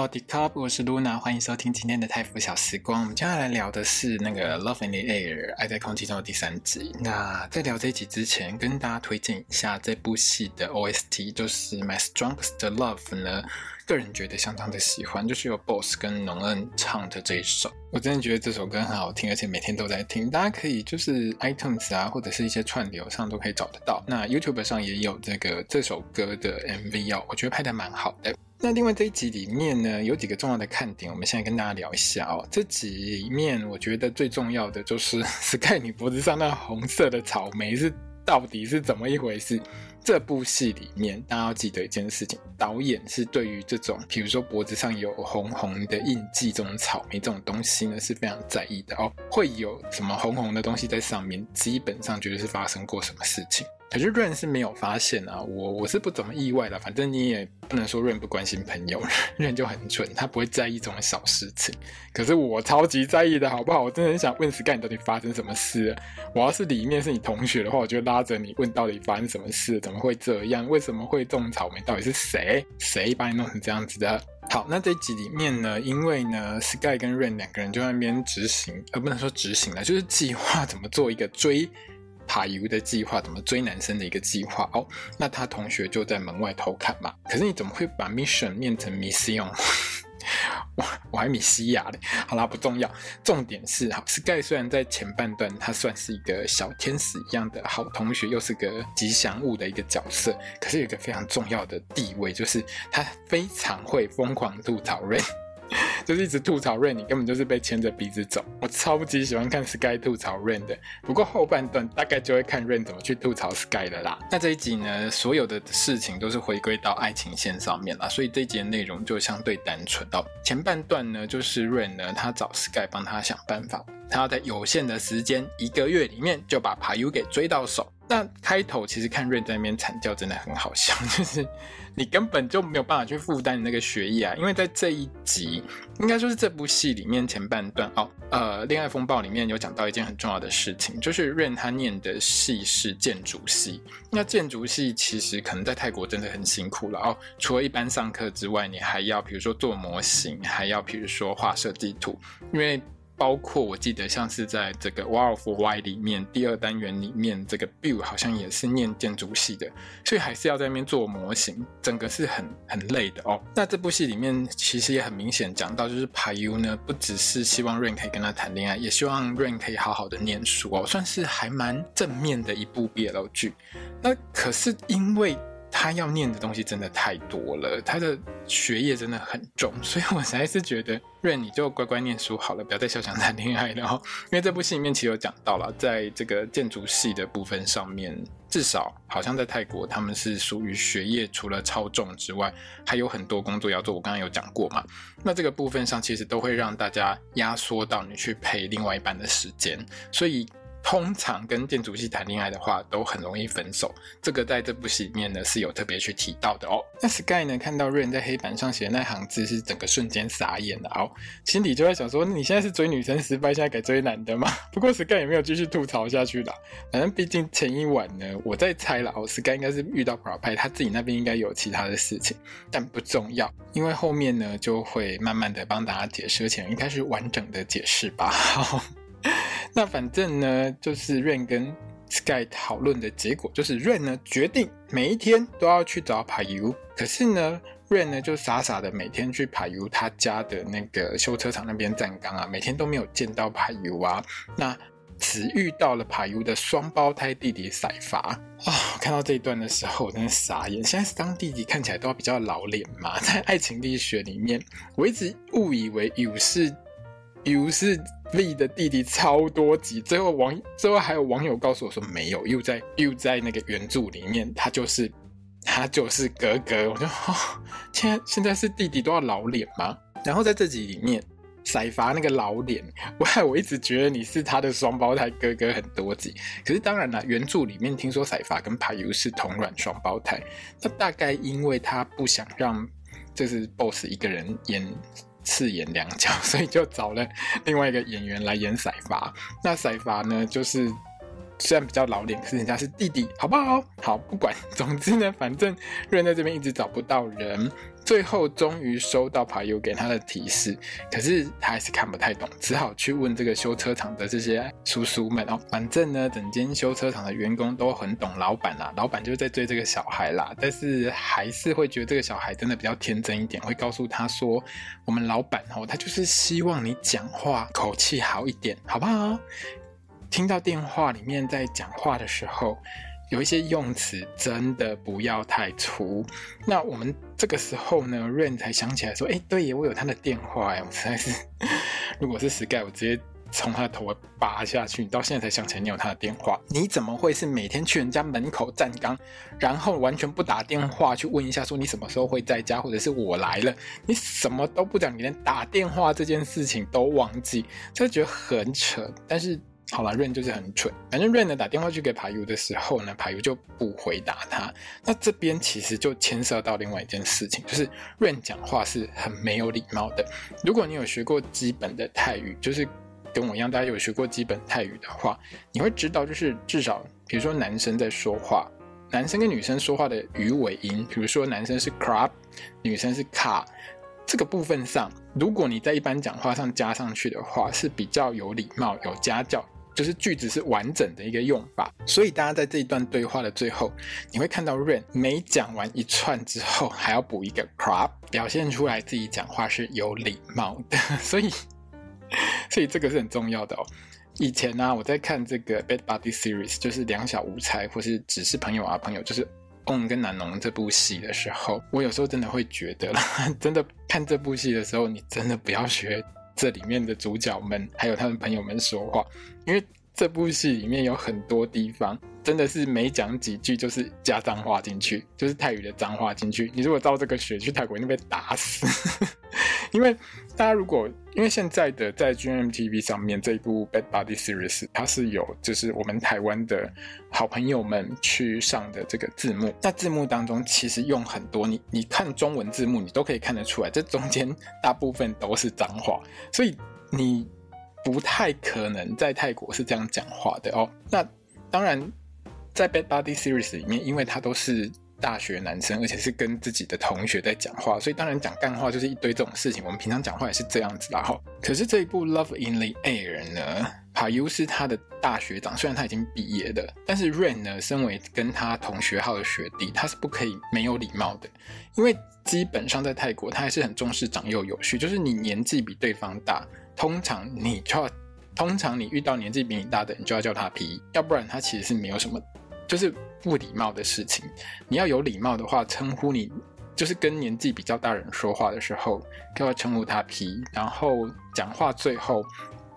大家好，我是 Luna，欢迎收听今天的泰腐小时光。我们接下来聊的是那个《Love in the Air》爱在空气中的第三集。那在聊这一集之前，跟大家推荐一下这部戏的 OST，就是《My Strongest Love》呢。个人觉得相当的喜欢，就是由 Boss 跟农恩唱的这一首。我真的觉得这首歌很好听，而且每天都在听。大家可以就是 iTunes 啊，或者是一些串流上都可以找得到。那 YouTube 上也有这个这首歌的 MV 哦，我觉得拍得蛮好的。那另外这一集里面呢，有几个重要的看点，我们现在跟大家聊一下哦。这集里面我觉得最重要的就是 Sky 你脖子上那红色的草莓是到底是怎么一回事？这部戏里面大家要记得一件事情，导演是对于这种，比如说脖子上有红红的印记，这种草莓这种东西呢是非常在意的哦。会有什么红红的东西在上面，基本上绝对是发生过什么事情。可是 Rain 是没有发现啊，我我是不怎么意外的。反正你也不能说 Rain 不关心朋友，Rain 就很蠢，他不会在意这种小事情。可是我超级在意的，好不好？我真的很想问 Sky，你到底发生什么事？我要是里面是你同学的话，我就拉着你问到底发生什么事？怎么会这样？为什么会种草莓？到底是谁？谁把你弄成这样子的？好，那这一集里面呢，因为呢，Sky 跟 Rain 两个人就在那边执行，呃，不能说执行了，就是计划怎么做一个追。爬油的计划，怎么追男生的一个计划哦？那他同学就在门外偷看嘛。可是你怎么会把 mission 念成 mission？我 我还米西亚嘞。好啦，不重要，重点是哈，Sky 虽然在前半段他算是一个小天使一样的好同学，又是个吉祥物的一个角色，可是有一个非常重要的地位，就是他非常会疯狂吐槽人。就是一直吐槽 Rain，你根本就是被牵着鼻子走。我超级喜欢看 Sky 吐槽 Rain 的，不过后半段大概就会看 Rain 怎么去吐槽 Sky 的啦。那这一集呢，所有的事情都是回归到爱情线上面啦，所以这一集的内容就相对单纯哦。前半段呢，就是 Rain 呢，他找 Sky 帮他想办法，他要在有限的时间一个月里面就把 Payu 给追到手。那开头其实看 Rain 在那边惨叫真的很好笑，就是你根本就没有办法去负担你那个学业啊，因为在这一集，应该说是这部戏里面前半段哦，呃，恋爱风暴里面有讲到一件很重要的事情，就是 Rain 他念的系是建筑系，那建筑系其实可能在泰国真的很辛苦了哦，除了一般上课之外，你还要比如说做模型，还要比如说画设计图，因为。包括我记得像是在这个《War of Y》里面第二单元里面，这个 Bill 好像也是念建筑系的，所以还是要在那边做模型，整个是很很累的哦。那这部戏里面其实也很明显讲到，就是 Payu 呢，不只是希望 Rain 可以跟他谈恋爱，也希望 Rain 可以好好的念书哦，算是还蛮正面的一部 BL 剧。那可是因为。他要念的东西真的太多了，他的学业真的很重，所以我实在是觉得润你就乖乖念书好了，不要再小想谈恋爱了。因为这部戏里面其实有讲到了，在这个建筑系的部分上面，至少好像在泰国他们是属于学业除了超重之外，还有很多工作要做。我刚刚有讲过嘛，那这个部分上其实都会让大家压缩到你去陪另外一半的时间，所以。通常跟建筑系谈恋爱的话，都很容易分手。这个在这部戏里面呢是有特别去提到的哦。那 Sky 呢看到 Rain 在黑板上写的那行字，是整个瞬间傻眼了哦，心里就在想说：你现在是追女生失败，现在改追男的吗？不过 Sky 也没有继续吐槽下去了。反正毕竟前一晚呢，我在猜了哦，Sky 应该是遇到 Prapay，他自己那边应该有其他的事情，但不重要，因为后面呢就会慢慢的帮大家解释，而且应该是完整的解释吧。那反正呢，就是 Rain 跟 Sky 讨论的结果，就是 Rain 呢决定每一天都要去找 Payu，可是呢，Rain 呢就傻傻的每天去 Payu 他家的那个修车厂那边站岗啊，每天都没有见到 Payu 啊，那只遇到了 Payu 的双胞胎弟弟赛发啊。看到这一段的时候，我真的傻眼。现在当弟弟看起来都要比较老脸嘛，在爱情力学里面，我一直误以为有是。U 是 V 的弟弟超多集，最后网最后还有网友告诉我说没有，又在又在那个原著里面，他就是他就是哥哥。我就 哦，现在是弟弟都要老脸吗？然后在这集里面彩发那个老脸，我我一直觉得你是他的双胞胎哥哥很多集。可是当然了，原著里面听说彩发跟 PIU 是同卵双胞胎，那大概因为他不想让就是 BOSS 一个人演刺眼两角，所以就找了另外一个演员来演赛伐。那赛伐呢，就是。虽然比较老脸，可是人家是弟弟，好不好？好，不管，总之呢，反正润在这边一直找不到人，最后终于收到牌友给他的提示，可是他还是看不太懂，只好去问这个修车厂的这些叔叔们哦。反正呢，整间修车厂的员工都很懂老板啦，老板就在追这个小孩啦，但是还是会觉得这个小孩真的比较天真一点，会告诉他说，我们老板哦，他就是希望你讲话口气好一点，好不好？听到电话里面在讲话的时候，有一些用词真的不要太粗。那我们这个时候呢，Rain 才想起来说：“哎，对耶，我有他的电话哎，我实在是，如果是 Sky，我直接从他的头拔下去。你到现在才想起来你有他的电话，你怎么会是每天去人家门口站岗，然后完全不打电话去问一下说你什么时候会在家，或者是我来了，你什么都不讲，你连打电话这件事情都忘记，就觉得很扯。但是。好了，Ren 就是很蠢。反正 Ren 呢打电话去给 PIU 的时候呢，PIU 就不回答他。那这边其实就牵涉到另外一件事情，就是 Ren 讲话是很没有礼貌的。如果你有学过基本的泰语，就是跟我一样，大家有学过基本泰语的话，你会知道，就是至少比如说男生在说话，男生跟女生说话的鱼尾音，比如说男生是 crap，女生是 car，这个部分上，如果你在一般讲话上加上去的话，是比较有礼貌、有家教。就是句子是完整的一个用法，所以大家在这一段对话的最后，你会看到 Ren 每讲完一串之后，还要补一个 crap，表现出来自己讲话是有礼貌的。所以，所以这个是很重要的哦。以前呢、我在看这个 Bad Buddy Series，就是两小无猜，或是只是朋友啊朋友，就是 On 跟南农这部戏的时候，我有时候真的会觉得，真的看这部戏的时候，你真的不要学。这里面的主角们还有他们朋友们说话，因为这部戏里面有很多地方真的是没讲几句就是加脏话进去，就是泰语的脏话进去。你如果照这个学去泰国，一定被打死。因为大家如果因为现在的在 GMTV 上面这一部 Bad Body Series，它是有就是我们台湾的好朋友们去上的这个字幕，那字幕当中其实用很多，你你看中文字幕你都可以看得出来，这中间大部分都是脏话，所以你不太可能在泰国是这样讲话的哦。那当然在 Bad Buddy Series 里面，因为他都是。大学男生，而且是跟自己的同学在讲话，所以当然讲干话就是一堆这种事情。我们平常讲话也是这样子啦。哈，可是这一部《Love in the Air》呢，PIU 是他的大学长，虽然他已经毕业了，但是 Ren 呢，身为跟他同学号的学弟，他是不可以没有礼貌的，因为基本上在泰国，他还是很重视长幼有序，就是你年纪比对方大，通常你就要，通常你遇到年纪比你大的你，就要叫他 P，要不然他其实是没有什么。就是不礼貌的事情，你要有礼貌的话，称呼你就是跟年纪比较大人说话的时候，就要称呼他皮然后讲话最后。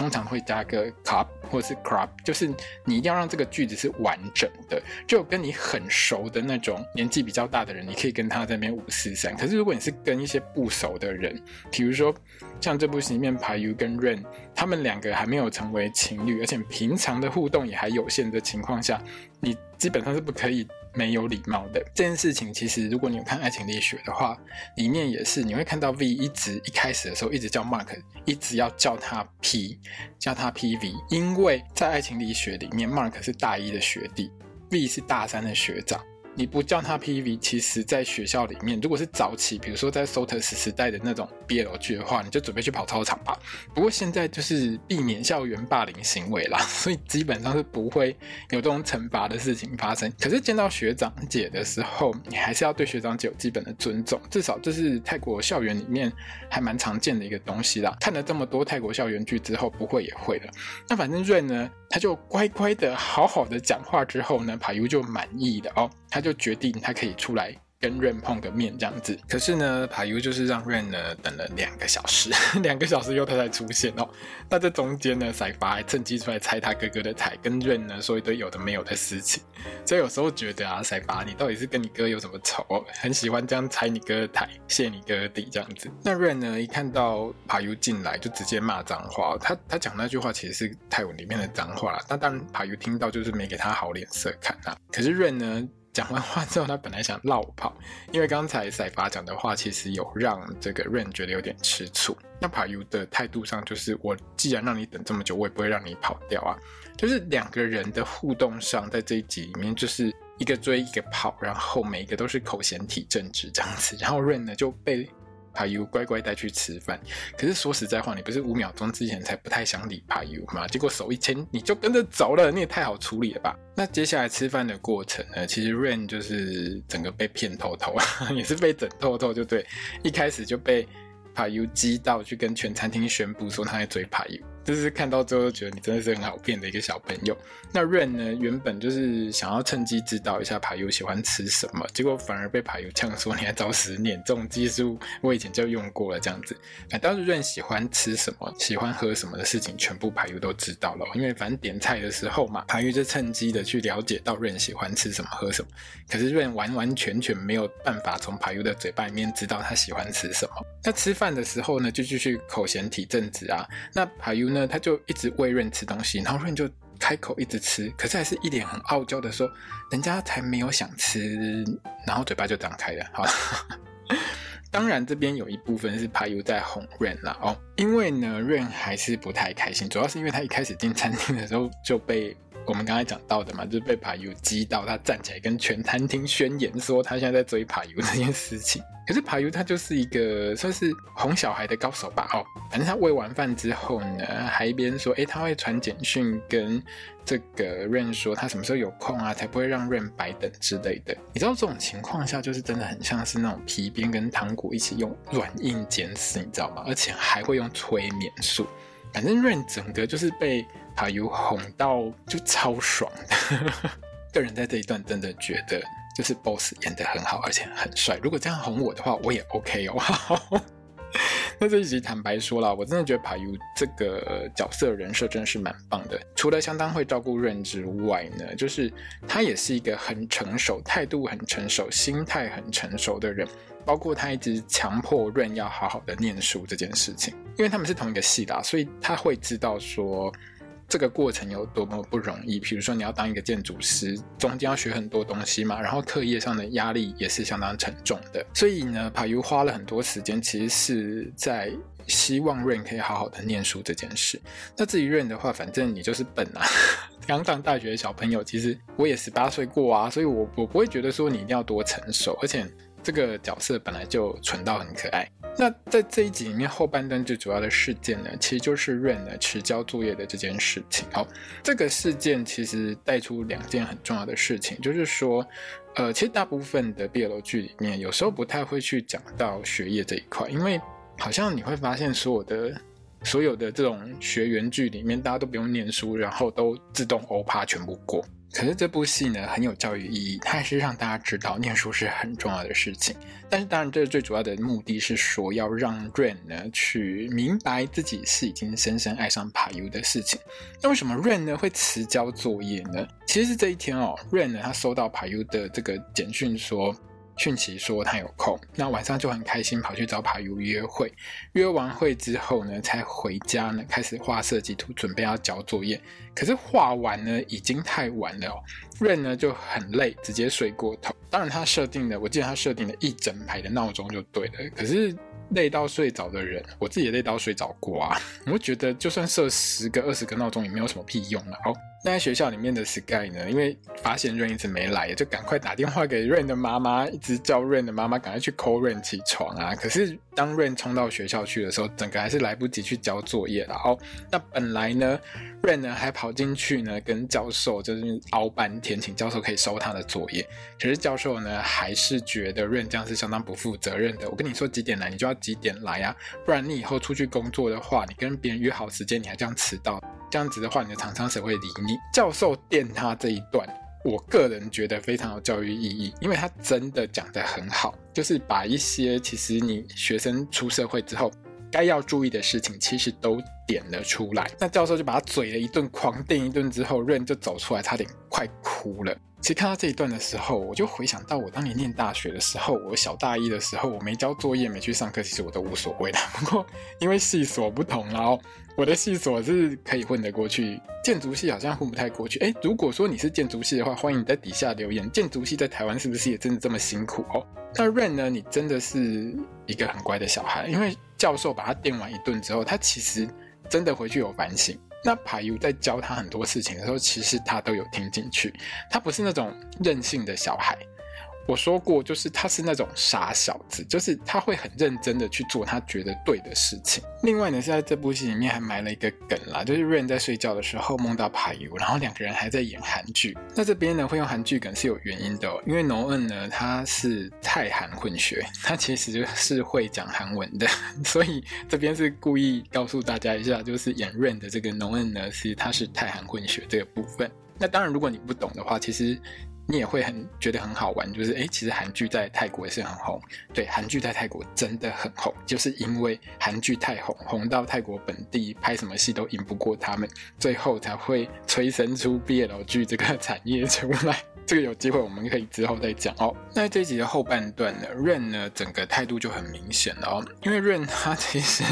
通常会加个 cup 或是 crop，就是你一定要让这个句子是完整的。就跟你很熟的那种年纪比较大的人，你可以跟他在那边五四三。可是如果你是跟一些不熟的人，比如说像这部戏里面 PIU 跟 Ren，他们两个还没有成为情侣，而且平常的互动也还有限的情况下，你基本上是不可以。没有礼貌的这件事情，其实如果你有看《爱情力学》的话，里面也是你会看到 V 一直一开始的时候一直叫 Mark，一直要叫他 P，叫他 PV，因为在《爱情力学》里面，Mark 是大一的学弟，V 是大三的学长。你不叫他 PV，其实在学校里面，如果是早期，比如说在 SOTUS 时代的那种 BL 剧的话，你就准备去跑操场吧。不过现在就是避免校园霸凌行为啦，所以基本上是不会有这种惩罚的事情发生。可是见到学长姐的时候，你还是要对学长姐有基本的尊重，至少这是泰国校园里面还蛮常见的一个东西啦。看了这么多泰国校园剧之后，不会也会了。那反正瑞呢，他就乖乖的好好的讲话之后呢帕尤就满意的哦。他就决定他可以出来跟 Rain 碰个面这样子。可是呢，PayU 就是让 Rain 呢等了两个小时，两个小时以后他才出现哦。那这中间呢，塞巴还趁机出来拆他哥哥的台，跟 Rain 呢说一堆有的没有的事情。所以有时候觉得啊，塞巴你到底是跟你哥有什么仇？很喜欢这样拆你哥的台，泄你哥的底这样子。那 Rain 呢，一看到 PayU 进来就直接骂脏话。他他讲那句话其实是泰文里面的脏话啦。但当然 PayU 听到就是没给他好脸色看啊。可是 Rain 呢？讲完话之后，他本来想落跑，因为刚才赛发讲的话其实有让这个 Ren 觉得有点吃醋。那 p a u 的态度上就是，我既然让你等这么久，我也不会让你跑掉啊。就是两个人的互动上，在这一集里面就是一个追一个跑，然后每一个都是口嫌体正直这样子，然后 Ren 呢就被。怕 U 乖乖带去吃饭，可是说实在话，你不是五秒钟之前才不太想理怕 U 吗？结果手一牵你就跟着走了，你也太好处理了吧？那接下来吃饭的过程呢？其实 Rain 就是整个被骗透透，也是被整透透，就对，一开始就被怕 U 激到去跟全餐厅宣布说他在追怕 U。就是看到之后觉得你真的是很好骗的一个小朋友。那 Ren 呢，原本就是想要趁机知道一下排油喜欢吃什么，结果反而被排油呛说你还早十年，这种技术我以前就用过了这样子。反倒是 Ren 喜欢吃什么、喜欢喝什么的事情，全部排油都知道了。因为反正点菜的时候嘛排油就趁机的去了解到 Ren 喜欢吃什么、喝什么。可是 Ren 完完全全没有办法从排油的嘴巴里面知道他喜欢吃什么。那吃饭的时候呢，就继续口嫌体正直啊。那排油呢，他就一直喂润吃东西，然后润就开口一直吃，可是还是一脸很傲娇的说：“人家才没有想吃。”然后嘴巴就张开了。好，当然这边有一部分是怕又在哄 Ren 啦哦，因为呢润还是不太开心，主要是因为他一开始进餐厅的时候就被。我们刚才讲到的嘛，就是被爬游激到，他站起来跟全餐厅宣言说他现在在追爬游这件事情。可是爬游他就是一个算是哄小孩的高手吧？哦，反正他喂完饭之后呢，还一边说，诶，他会传简讯跟这个 Ren 说他什么时候有空啊，才不会让 Ren 白等之类的。你知道这种情况下，就是真的很像是那种皮鞭跟糖果一起用软硬兼施，你知道吗？而且还会用催眠术。反正 Rain 整个就是被阿尤哄到就超爽的，个人在这一段真的觉得就是 Boss 演得很好，而且很帅。如果这样哄我的话，我也 OK 哦。那 这一集坦白说了，我真的觉得 PayU 这个角色人设真的是蛮棒的。除了相当会照顾润之外呢，就是他也是一个很成熟、态度很成熟、心态很成熟的人。包括他一直强迫润要好好的念书这件事情，因为他们是同一个系的，所以他会知道说这个过程有多么不容易。比如说你要当一个建筑师，中间要学很多东西嘛，然后课业上的压力也是相当沉重的。所以呢，PayU 花了很多时间，其实是在希望 Rain 可以好好的念书这件事。那至于 Rain 的话，反正你就是笨啊，刚上大学的小朋友，其实我也十八岁过啊，所以我我不会觉得说你一定要多成熟，而且。这个角色本来就蠢到很可爱。那在这一集里面后半段最主要的事件呢，其实就是 Ren 呢迟交作业的这件事情。好，这个事件其实带出两件很重要的事情，就是说，呃，其实大部分的 BL 剧里面有时候不太会去讲到学业这一块，因为好像你会发现所有的所有的这种学园剧里面，大家都不用念书，然后都自动欧趴全部过。可是这部戏呢，很有教育意义，它也是让大家知道念书是很重要的事情。但是当然，这最主要的目的是说要让 Rain 呢去明白自己是已经深深爱上 PayU 的事情。那为什么 Rain 呢会迟交作业呢？其实是这一天哦，Rain 呢他收到 PayU 的这个简讯说。讯息说他有空，那晚上就很开心跑去找 PayU 约会。约完会之后呢，才回家呢，开始画设计图，准备要交作业。可是画完呢，已经太晚了哦。Ren 呢就很累，直接睡过头。当然他设定的，我记得他设定了一整排的闹钟就对了。可是累到睡着的人，我自己也累到睡着过啊。我觉得就算设十个、二十个闹钟，也没有什么屁用了哦。那在学校里面的 Sky 呢，因为发现 Rain 一直没来，就赶快打电话给 Rain 的妈妈，一直叫 Rain 的妈妈赶快去 call Rain 起床啊。可是当 Rain 冲到学校去的时候，整个还是来不及去交作业了。哦，那本来呢，Rain 呢还跑进去呢跟教授就是熬半天，请教授可以收他的作业。可是教授呢还是觉得 Rain 这样是相当不负责任的。我跟你说几点来，你就要几点来啊，不然你以后出去工作的话，你跟别人约好时间，你还这样迟到。这样子的话，你的厂商谁会理你？教授电他这一段，我个人觉得非常有教育意义，因为他真的讲得很好，就是把一些其实你学生出社会之后该要注意的事情，其实都点了出来。那教授就把他嘴了一顿，狂电一顿之后，Ren 就走出来，差点快哭了。其实看到这一段的时候，我就回想到我当年念大学的时候，我小大一的时候，我没交作业、没去上课，其实我都无所谓的。不过因为系所不同，然后我的系所是可以混得过去，建筑系好像混不太过去。诶，如果说你是建筑系的话，欢迎你在底下留言。建筑系在台湾是不是也真的这么辛苦哦？那 Ren 呢？你真的是一个很乖的小孩，因为教授把他电完一顿之后，他其实真的回去有反省。那 PayU 在教他很多事情的时候，其实他都有听进去，他不是那种任性的小孩。我说过，就是他是那种傻小子，就是他会很认真的去做他觉得对的事情。另外呢，在这部戏里面还埋了一个梗啦，就是 Rain 在睡觉的时候梦到 PayU，然后两个人还在演韩剧。那这边呢会用韩剧梗是有原因的，因为 No e n 呢他是泰韩混血，他其实就是会讲韩文的，所以这边是故意告诉大家一下，就是演 Rain 的这个 No e n 呢，其实他是泰韩混血这个部分。那当然，如果你不懂的话，其实。你也会很觉得很好玩，就是诶，其实韩剧在泰国也是很红。对，韩剧在泰国真的很红，就是因为韩剧太红，红到泰国本地拍什么戏都赢不过他们，最后才会催生出 BL 剧这个产业出来。这个有机会我们可以之后再讲哦。那这集的后半段呢，Rain 呢整个态度就很明显了哦，因为 Rain 他其实。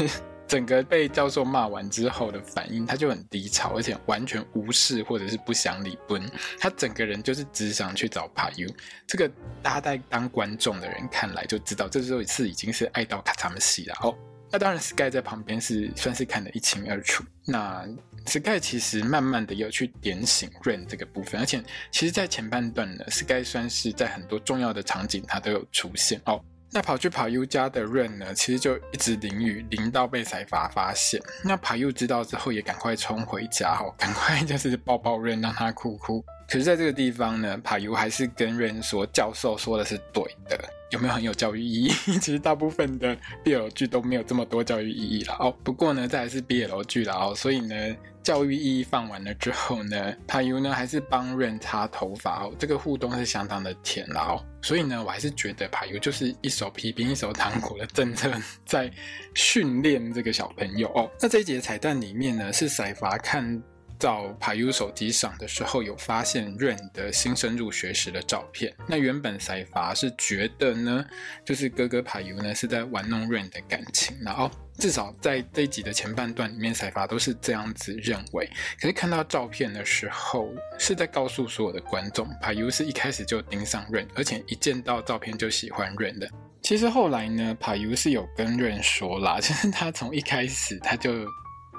整个被教授骂完之后的反应，他就很低潮，而且完全无视或者是不想理敦。他整个人就是只想去找 PayU。这个大家在当观众的人看来就知道，这时候是已经是爱到卡他们戏了哦。那当然，Sky 在旁边是算是看得一清二楚。那 Sky 其实慢慢的有去点醒 Ren 这个部分，而且其实，在前半段呢，Sky 算是在很多重要的场景他都有出现哦。那跑去 PayU 家的 Rain 呢，其实就一直淋雨，淋到被财阀发现。那 PayU 知道之后，也赶快冲回家，哦，赶快 就是抱抱 Rain，让他哭哭。可是在这个地方呢 pa u 还是跟 Rain 说，教授说的是对的。有没有很有教育意义？其实大部分的 BL 剧都没有这么多教育意义了哦。不过呢，这还是 BL 剧了哦，所以呢，教育意义放完了之后呢，PayU 呢还是帮 Rain 擦头发哦，这个互动是相当的甜了哦。所以呢，我还是觉得 PayU 就是一手皮鞭一手糖果的政策在训练这个小朋友哦。那这一节彩蛋里面呢，是赛发看。到 PayU 手机上的时候，有发现 Rain 的新生入学时的照片。那原本赛发是觉得呢，就是哥哥 PayU 呢是在玩弄 Rain 的感情，然后至少在这一集的前半段里面，赛发都是这样子认为。可是看到照片的时候，是在告诉所有的观众，PayU 是一开始就盯上 Ren，而且一见到照片就喜欢 Ren 的。其实后来呢，PayU 是有跟 Ren 说啦，就是他从一开始他就。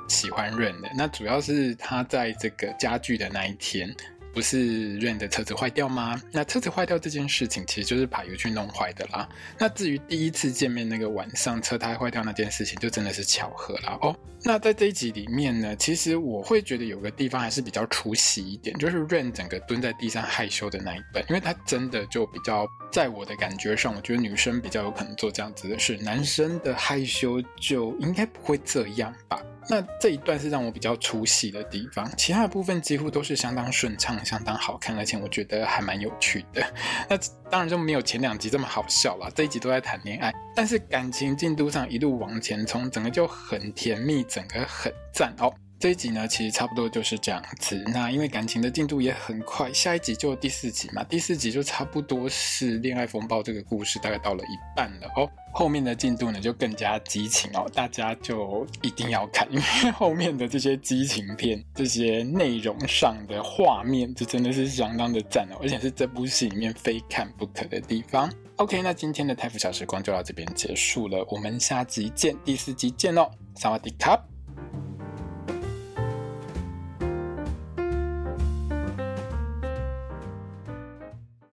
喜欢 Ren 的，那主要是他在这个家具的那一天，不是 Ren 的车子坏掉吗？那车子坏掉这件事情，其实就是 PayU 去弄坏的啦。那至于第一次见面那个晚上车胎坏掉那件事情，就真的是巧合啦。哦。那在这一集里面呢，其实我会觉得有个地方还是比较出戏一点，就是 Ren 整个蹲在地上害羞的那一段，因为他真的就比较，在我的感觉上，我觉得女生比较有可能做这样子的事，男生的害羞就应该不会这样吧。那这一段是让我比较出戏的地方，其他的部分几乎都是相当顺畅、相当好看，而且我觉得还蛮有趣的。那当然就没有前两集这么好笑了，这一集都在谈恋爱，但是感情进度上一路往前冲，整个就很甜蜜，整个很赞哦。这一集呢，其实差不多就是这样子。那因为感情的进度也很快，下一集就第四集嘛，第四集就差不多是恋爱风暴这个故事大概到了一半了哦。后面的进度呢就更加激情哦，大家就一定要看，因为后面的这些激情片、这些内容上的画面，这真的是相当的赞哦，而且是这部戏里面非看不可的地方。OK，那今天的泰腐小时光就到这边结束了，我们下集见，第四集见哦，萨瓦迪卡。